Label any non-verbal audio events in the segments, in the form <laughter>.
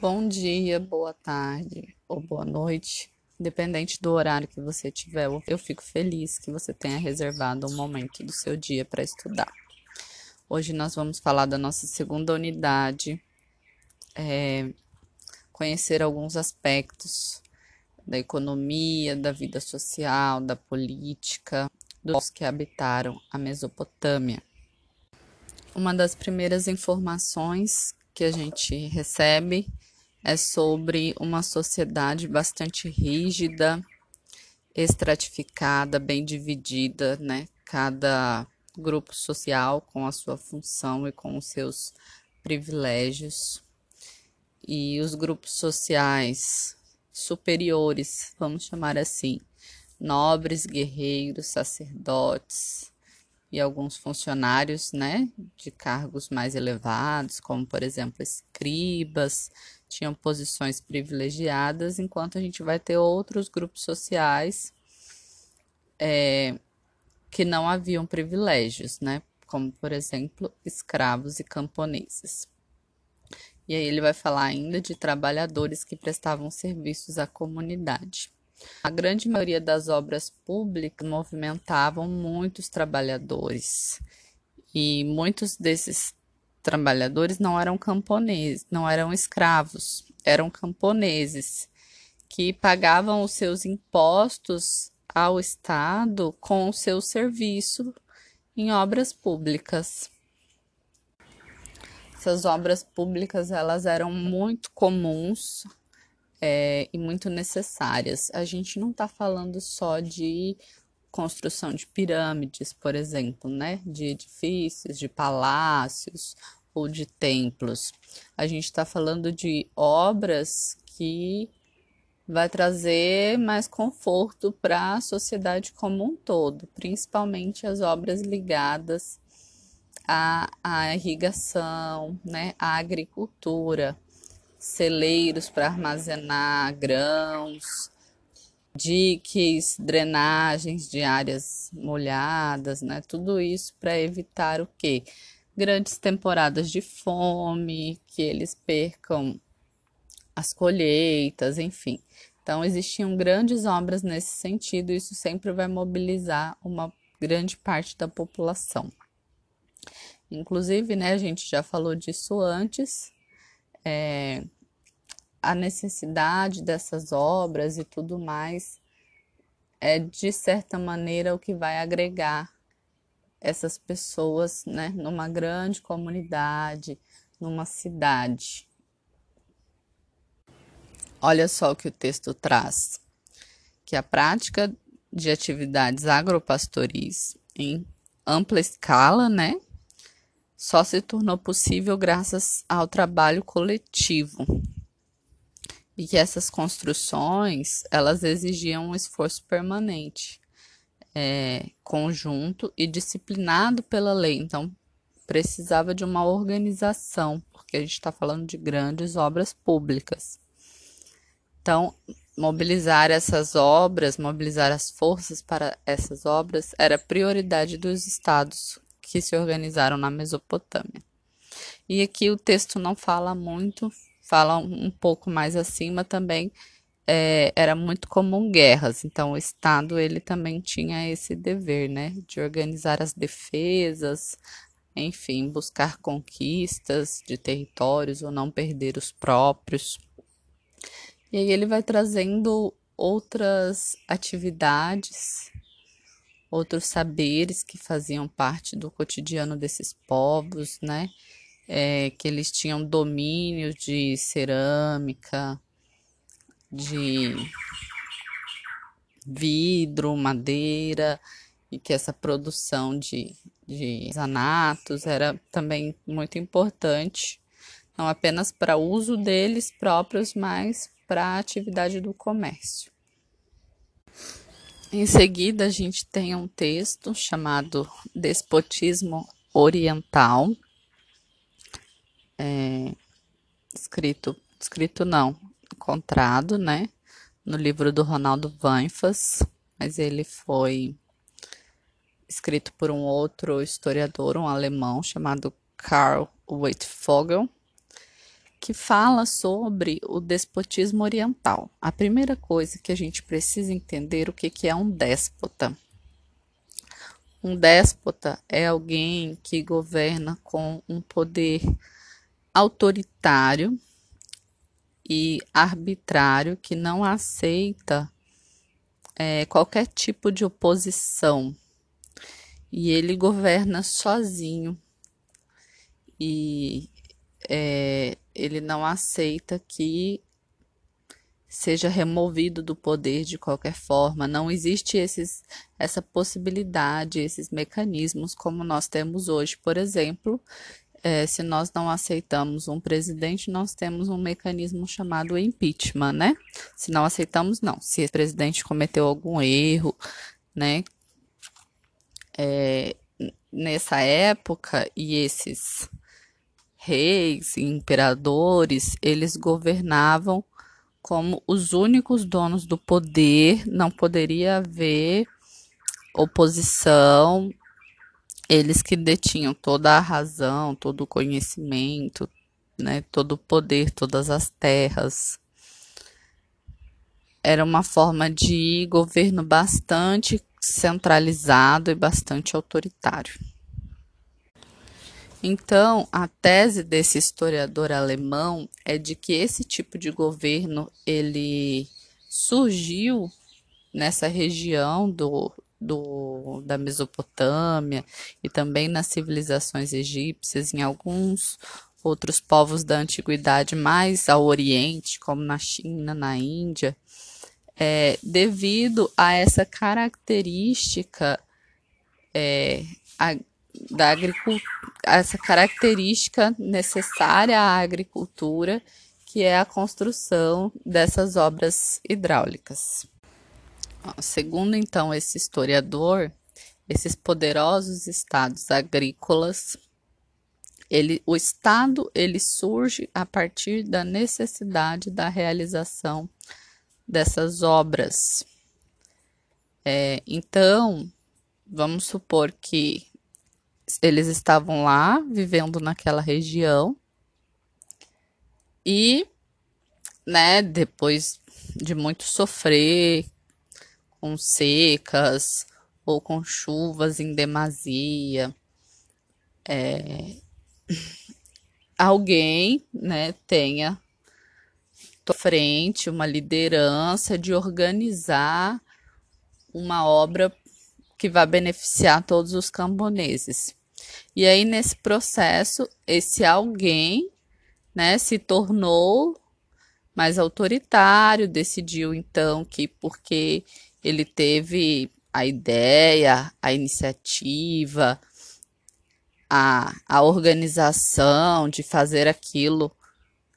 Bom dia, boa tarde ou boa noite, independente do horário que você tiver. Eu fico feliz que você tenha reservado um momento do seu dia para estudar. Hoje nós vamos falar da nossa segunda unidade, é, conhecer alguns aspectos da economia, da vida social, da política, dos que habitaram a Mesopotâmia. Uma das primeiras informações que a gente recebe é sobre uma sociedade bastante rígida, estratificada, bem dividida, né? Cada grupo social com a sua função e com os seus privilégios. E os grupos sociais superiores, vamos chamar assim, nobres, guerreiros, sacerdotes e alguns funcionários, né, de cargos mais elevados, como por exemplo escribas, tinham posições privilegiadas, enquanto a gente vai ter outros grupos sociais é, que não haviam privilégios, né? Como, por exemplo, escravos e camponeses. E aí ele vai falar ainda de trabalhadores que prestavam serviços à comunidade. A grande maioria das obras públicas movimentavam muitos trabalhadores. E muitos desses trabalhadores não eram camponeses, não eram escravos, eram camponeses que pagavam os seus impostos ao Estado com o seu serviço em obras públicas. Essas obras públicas elas eram muito comuns é, e muito necessárias. A gente não está falando só de construção de pirâmides, por exemplo, né? De edifícios, de palácios ou de templos. A gente está falando de obras que vai trazer mais conforto para a sociedade como um todo, principalmente as obras ligadas à, à irrigação, né, à agricultura, celeiros para armazenar grãos, diques, drenagens de áreas molhadas, né? Tudo isso para evitar o quê? Grandes temporadas de fome, que eles percam as colheitas, enfim. Então, existiam grandes obras nesse sentido, e isso sempre vai mobilizar uma grande parte da população. Inclusive, né, a gente já falou disso antes, é, a necessidade dessas obras e tudo mais é de certa maneira o que vai agregar essas pessoas, né, numa grande comunidade, numa cidade. Olha só o que o texto traz: que a prática de atividades agropastoris em ampla escala, né, só se tornou possível graças ao trabalho coletivo e que essas construções elas exigiam um esforço permanente, é, conjunto e disciplinado pela lei. Então precisava de uma organização, porque a gente está falando de grandes obras públicas. Então mobilizar essas obras, mobilizar as forças para essas obras era prioridade dos estados que se organizaram na Mesopotâmia. E aqui o texto não fala muito fala um pouco mais acima também é, era muito comum guerras, então o Estado ele também tinha esse dever, né, de organizar as defesas, enfim, buscar conquistas de territórios ou não perder os próprios. E aí ele vai trazendo outras atividades, outros saberes que faziam parte do cotidiano desses povos, né? É, que eles tinham domínio de cerâmica, de vidro, madeira, e que essa produção de, de era também muito importante, não apenas para uso deles próprios, mas para a atividade do comércio. Em seguida, a gente tem um texto chamado Despotismo Oriental, é, escrito, escrito não, encontrado, né, no livro do Ronaldo Vanfas, mas ele foi escrito por um outro historiador, um alemão chamado Karl Wittfogel. que fala sobre o despotismo oriental. A primeira coisa que a gente precisa entender o que, que é um déspota. Um déspota é alguém que governa com um poder autoritário e arbitrário que não aceita é, qualquer tipo de oposição e ele governa sozinho e é, ele não aceita que seja removido do poder de qualquer forma. Não existe esses, essa possibilidade, esses mecanismos como nós temos hoje. Por exemplo, é, se nós não aceitamos um presidente, nós temos um mecanismo chamado impeachment, né? Se não aceitamos, não. Se o presidente cometeu algum erro, né? É, nessa época, e esses reis e imperadores, eles governavam como os únicos donos do poder, não poderia haver oposição, eles que detinham toda a razão, todo o conhecimento, né, todo o poder, todas as terras. Era uma forma de governo bastante centralizado e bastante autoritário. Então, a tese desse historiador alemão é de que esse tipo de governo ele surgiu nessa região do, do, da Mesopotâmia e também nas civilizações egípcias, em alguns outros povos da antiguidade mais ao Oriente, como na China, na Índia, é, devido a essa característica é, a, da agricultura, essa característica necessária à agricultura, que é a construção dessas obras hidráulicas. Segundo então esse historiador, esses poderosos estados agrícolas, ele, o estado ele surge a partir da necessidade da realização dessas obras. É, então, vamos supor que eles estavam lá, vivendo naquela região, e, né, depois de muito sofrer com secas ou com chuvas em demasia, é, <laughs> alguém, né, tenha frente, uma liderança de organizar uma obra que vai beneficiar todos os camponeses. E aí, nesse processo, esse alguém né, se tornou mais autoritário, decidiu então que porque ele teve a ideia, a iniciativa, a, a organização de fazer aquilo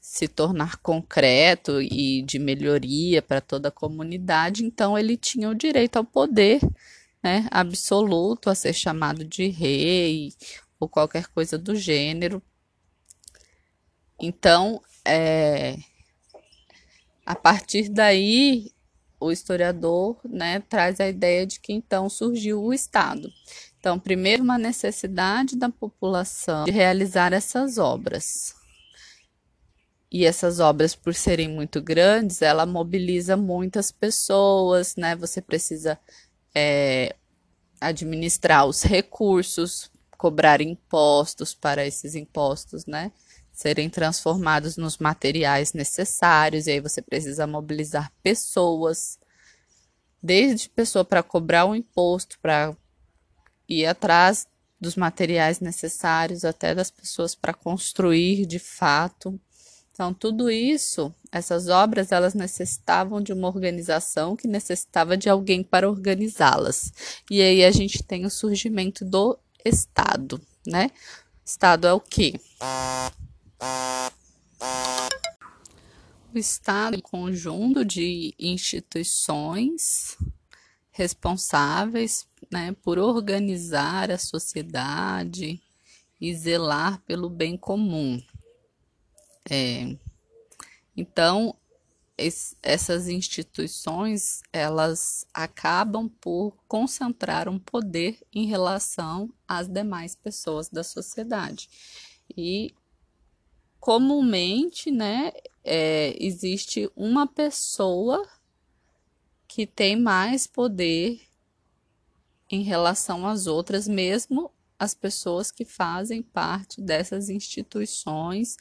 se tornar concreto e de melhoria para toda a comunidade, então ele tinha o direito ao poder né, absoluto, a ser chamado de rei ou qualquer coisa do gênero. Então, é, a partir daí, o historiador né, traz a ideia de que então surgiu o Estado. Então, primeiro, uma necessidade da população de realizar essas obras e essas obras, por serem muito grandes, ela mobiliza muitas pessoas, né? Você precisa é, administrar os recursos, cobrar impostos para esses impostos, né? Serem transformados nos materiais necessários, e aí você precisa mobilizar pessoas, desde pessoa para cobrar o imposto, para ir atrás dos materiais necessários, até das pessoas para construir de fato então, tudo isso, essas obras, elas necessitavam de uma organização que necessitava de alguém para organizá-las. E aí a gente tem o surgimento do Estado, né? Estado é o quê? O Estado é um conjunto de instituições responsáveis né, por organizar a sociedade e zelar pelo bem comum. É, então, es, essas instituições elas acabam por concentrar um poder em relação às demais pessoas da sociedade. E comumente, né, é, existe uma pessoa que tem mais poder em relação às outras, mesmo as pessoas que fazem parte dessas instituições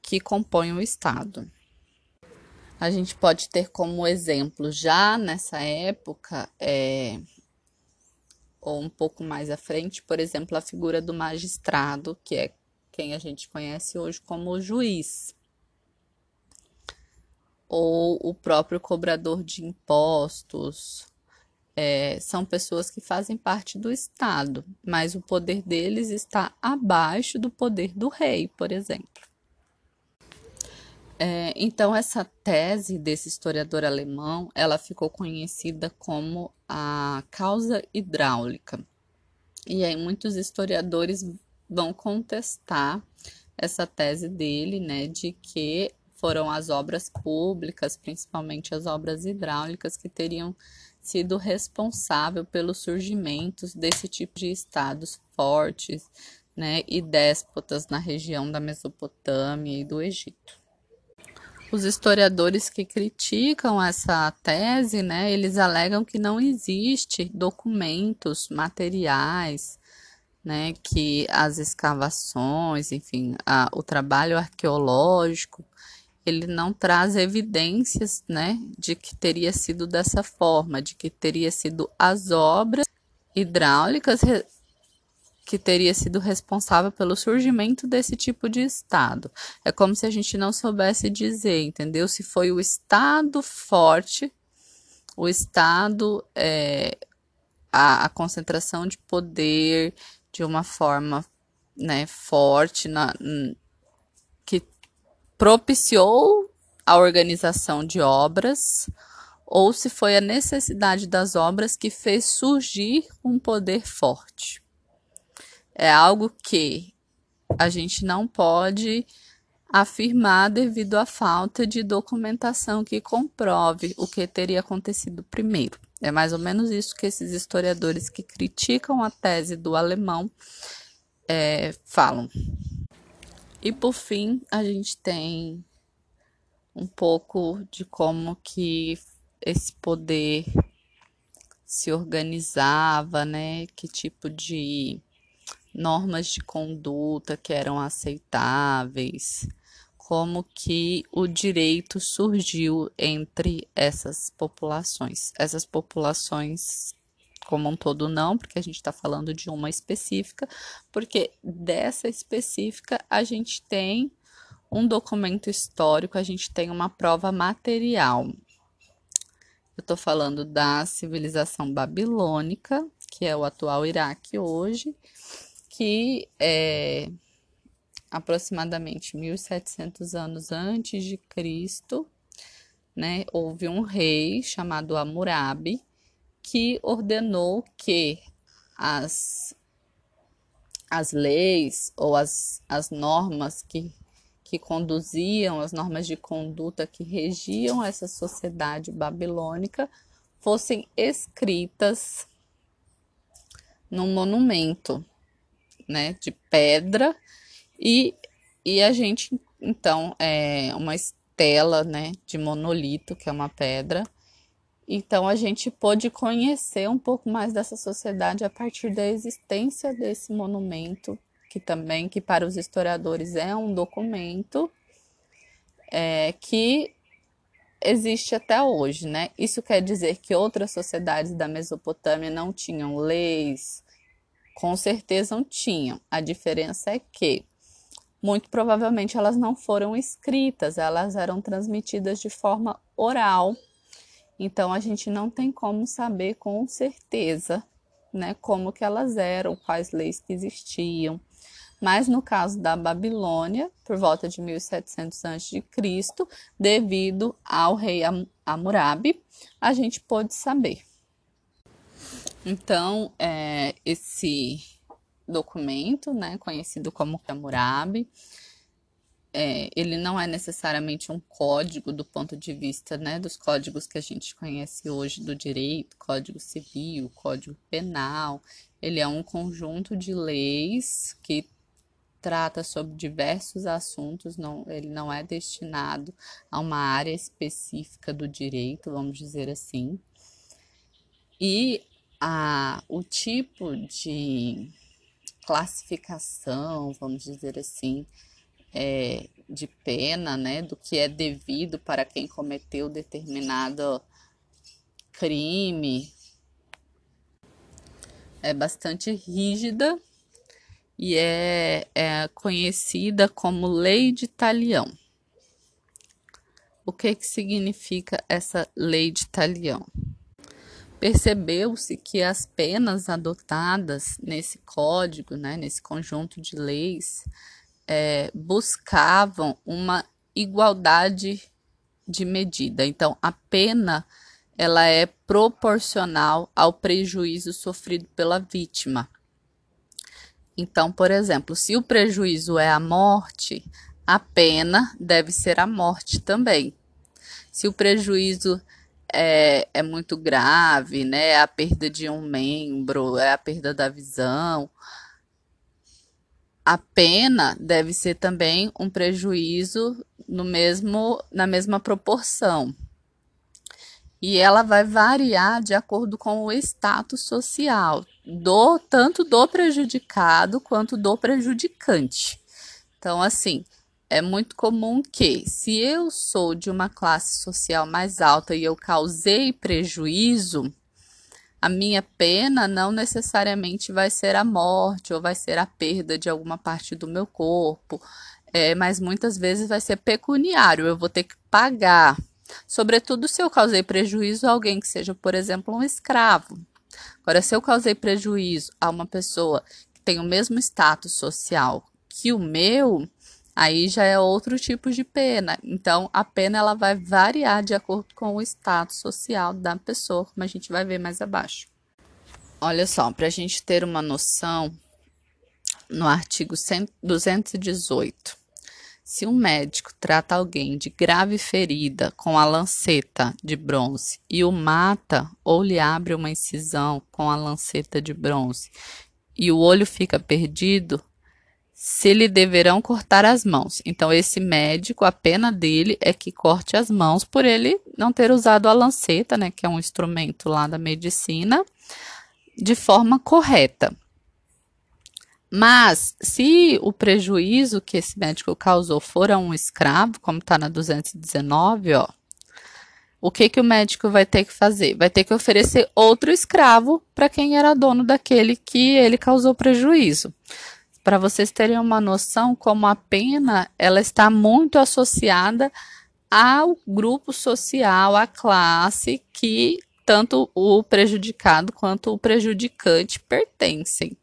que compõem o Estado. A gente pode ter como exemplo, já nessa época, é, ou um pouco mais à frente, por exemplo, a figura do magistrado, que é quem a gente conhece hoje como juiz, ou o próprio cobrador de impostos. É, são pessoas que fazem parte do Estado, mas o poder deles está abaixo do poder do rei, por exemplo. É, então, essa tese desse historiador alemão, ela ficou conhecida como a causa hidráulica. E aí muitos historiadores vão contestar essa tese dele, né, de que foram as obras públicas, principalmente as obras hidráulicas, que teriam sido responsável pelos surgimentos desse tipo de estados fortes, né, e déspotas na região da Mesopotâmia e do Egito. Os historiadores que criticam essa tese, né, eles alegam que não existe documentos materiais né, que as escavações, enfim, a, o trabalho arqueológico, ele não traz evidências, né, de que teria sido dessa forma, de que teria sido as obras hidráulicas que teria sido responsável pelo surgimento desse tipo de estado. É como se a gente não soubesse dizer, entendeu? Se foi o estado forte, o estado, é, a, a concentração de poder, de uma forma né, forte, na, que propiciou a organização de obras, ou se foi a necessidade das obras que fez surgir um poder forte. É algo que a gente não pode afirmar devido à falta de documentação que comprove o que teria acontecido primeiro. É mais ou menos isso que esses historiadores que criticam a tese do alemão é, falam. E por fim, a gente tem um pouco de como que esse poder se organizava, né? Que tipo de normas de conduta que eram aceitáveis, como que o direito surgiu entre essas populações. Essas populações como um todo não, porque a gente está falando de uma específica, porque dessa específica a gente tem um documento histórico, a gente tem uma prova material. Eu estou falando da civilização babilônica, que é o atual Iraque hoje, que é aproximadamente 1700 anos antes de Cristo, né, houve um rei chamado Hammurabi que ordenou que as, as leis ou as, as normas que, que conduziam, as normas de conduta que regiam essa sociedade babilônica fossem escritas num monumento né, de pedra e, e a gente, então, é uma estela, né, de monolito, que é uma pedra. Então, a gente pôde conhecer um pouco mais dessa sociedade a partir da existência desse monumento, que também, que para os historiadores é um documento é, que existe até hoje, né? Isso quer dizer que outras sociedades da Mesopotâmia não tinham leis? Com certeza não tinham. A diferença é que muito provavelmente elas não foram escritas, elas eram transmitidas de forma oral. Então a gente não tem como saber com certeza, né, como que elas eram, quais leis que existiam. Mas no caso da Babilônia, por volta de 1700 a.C., devido ao rei Hammurabi, a gente pôde saber. Então, é, esse documento, né, conhecido como Hammurabi. É, ele não é necessariamente um código do ponto de vista né, dos códigos que a gente conhece hoje do direito, código civil, código penal. Ele é um conjunto de leis que trata sobre diversos assuntos, não, ele não é destinado a uma área específica do direito, vamos dizer assim. E a, o tipo de classificação, vamos dizer assim, é, de pena, né, do que é devido para quem cometeu determinado crime, é bastante rígida e é, é conhecida como Lei de Talião. O que, que significa essa Lei de Talião? Percebeu-se que as penas adotadas nesse código, né, nesse conjunto de leis, é, buscavam uma igualdade de medida. Então, a pena ela é proporcional ao prejuízo sofrido pela vítima. Então, por exemplo, se o prejuízo é a morte, a pena deve ser a morte também. Se o prejuízo é, é muito grave, né, é a perda de um membro, é a perda da visão, a pena deve ser também um prejuízo no mesmo, na mesma proporção. E ela vai variar de acordo com o status social, do tanto do prejudicado quanto do prejudicante. Então, assim, é muito comum que, se eu sou de uma classe social mais alta e eu causei prejuízo, a minha pena não necessariamente vai ser a morte ou vai ser a perda de alguma parte do meu corpo, é, mas muitas vezes vai ser pecuniário, eu vou ter que pagar. Sobretudo se eu causei prejuízo a alguém que seja, por exemplo, um escravo. Agora, se eu causei prejuízo a uma pessoa que tem o mesmo status social que o meu, aí já é outro tipo de pena. Então, a pena ela vai variar de acordo com o status social da pessoa, como a gente vai ver mais abaixo. Olha só, para a gente ter uma noção, no artigo 218, se um médico trata alguém de grave ferida com a lanceta de bronze e o mata ou lhe abre uma incisão com a lanceta de bronze e o olho fica perdido, se lhe deverão cortar as mãos. Então, esse médico, a pena dele é que corte as mãos por ele não ter usado a lanceta, né, que é um instrumento lá da medicina, de forma correta. Mas, se o prejuízo que esse médico causou for a um escravo, como está na 219, ó, o que, que o médico vai ter que fazer? Vai ter que oferecer outro escravo para quem era dono daquele que ele causou prejuízo para vocês terem uma noção como a pena ela está muito associada ao grupo social, à classe que tanto o prejudicado quanto o prejudicante pertencem.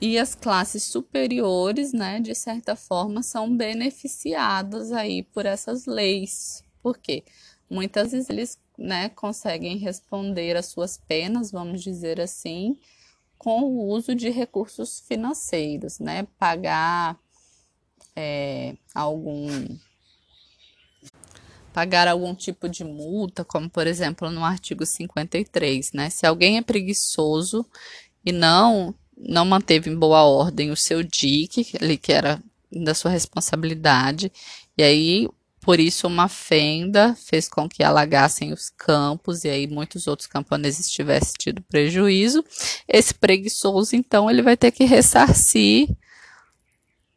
E as classes superiores, né, de certa forma, são beneficiadas aí por essas leis. Por quê? Muitas vezes eles, né, conseguem responder às suas penas, vamos dizer assim, com o uso de recursos financeiros, né? Pagar é, algum pagar algum tipo de multa, como por exemplo no artigo 53, né? Se alguém é preguiçoso e não não manteve em boa ordem o seu DIC, ali que era da sua responsabilidade, e aí por isso, uma fenda fez com que alagassem os campos e aí muitos outros camponeses tivessem tido prejuízo. Esse preguiçoso, então, ele vai ter que ressarcir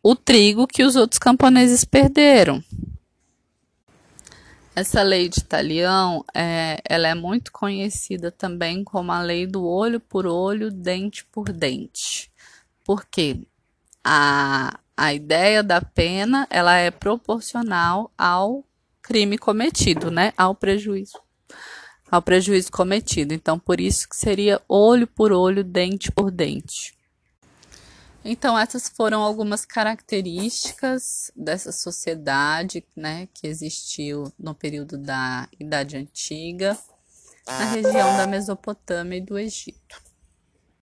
o trigo que os outros camponeses perderam. Essa lei de Talião, é, ela é muito conhecida também como a lei do olho por olho, dente por dente. Por quê? A, a ideia da pena ela é proporcional ao crime cometido, né? Ao prejuízo, ao prejuízo cometido. Então, por isso que seria olho por olho, dente por dente. Então, essas foram algumas características dessa sociedade, né, que existiu no período da Idade Antiga, na região da Mesopotâmia e do Egito.